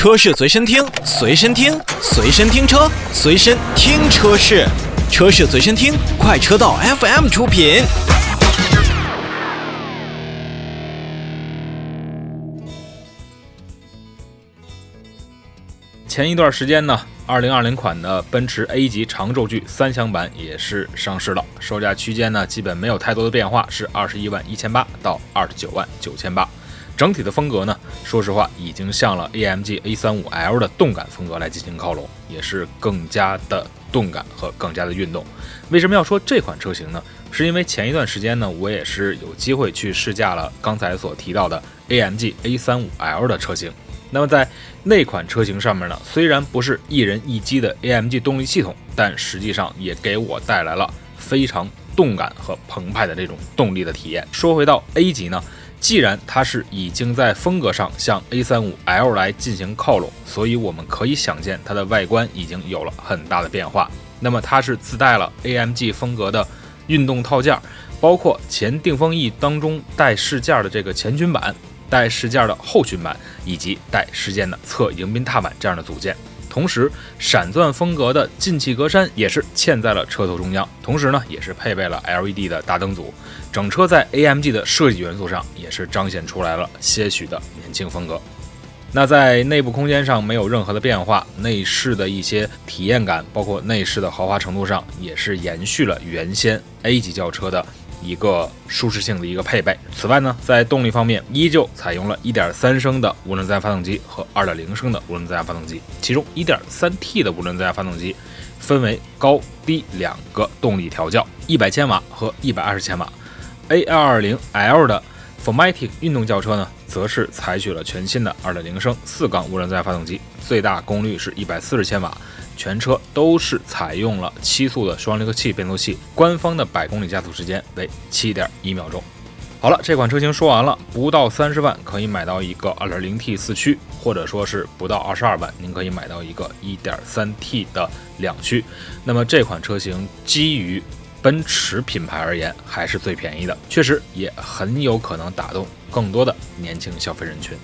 车市随身听，随身听，随身听车，随身听车市，车市随身听，快车道 FM 出品。前一段时间呢，二零二零款的奔驰 A 级长轴距三厢版也是上市了，售价区间呢基本没有太多的变化，是二十一万一千八到二十九万九千八。整体的风格呢，说实话已经向了 AMG A35L 的动感风格来进行靠拢，也是更加的动感和更加的运动。为什么要说这款车型呢？是因为前一段时间呢，我也是有机会去试驾了刚才所提到的 AMG A35L 的车型。那么在那款车型上面呢，虽然不是一人一机的 AMG 动力系统，但实际上也给我带来了非常动感和澎湃的这种动力的体验。说回到 A 级呢，既然它是已经在风格上向 A35L 来进行靠拢，所以我们可以想见它的外观已经有了很大的变化。那么它是自带了 AMG 风格的运动套件，包括前定风翼当中带饰件的这个前裙板。带饰件的后裙板以及带饰件的侧迎宾踏板这样的组件，同时闪钻风格的进气格栅也是嵌在了车头中央，同时呢也是配备了 LED 的大灯组，整车在 AMG 的设计元素上也是彰显出来了些许的年轻风格。那在内部空间上没有任何的变化，内饰的一些体验感，包括内饰的豪华程度上，也是延续了原先 A 级轿车的。一个舒适性的一个配备。此外呢，在动力方面依旧采用了1.3升的涡轮增压发动机和2.0升的涡轮增压发动机，其中 1.3T 的涡轮增压发动机分为高低两个动力调教，100千瓦和120千瓦。A220L 的 Formatic 运动轿车呢，则是采取了全新的2.0升四缸涡轮增压发动机，最大功率是140千瓦。全车都是采用了七速的双离合器变速器，官方的百公里加速时间为七点一秒钟。好了，这款车型说完了，不到三十万可以买到一个二点零 T 四驱，或者说是不到二十二万，您可以买到一个一点三 T 的两驱。那么这款车型基于奔驰品牌而言，还是最便宜的，确实也很有可能打动更多的年轻消费人群。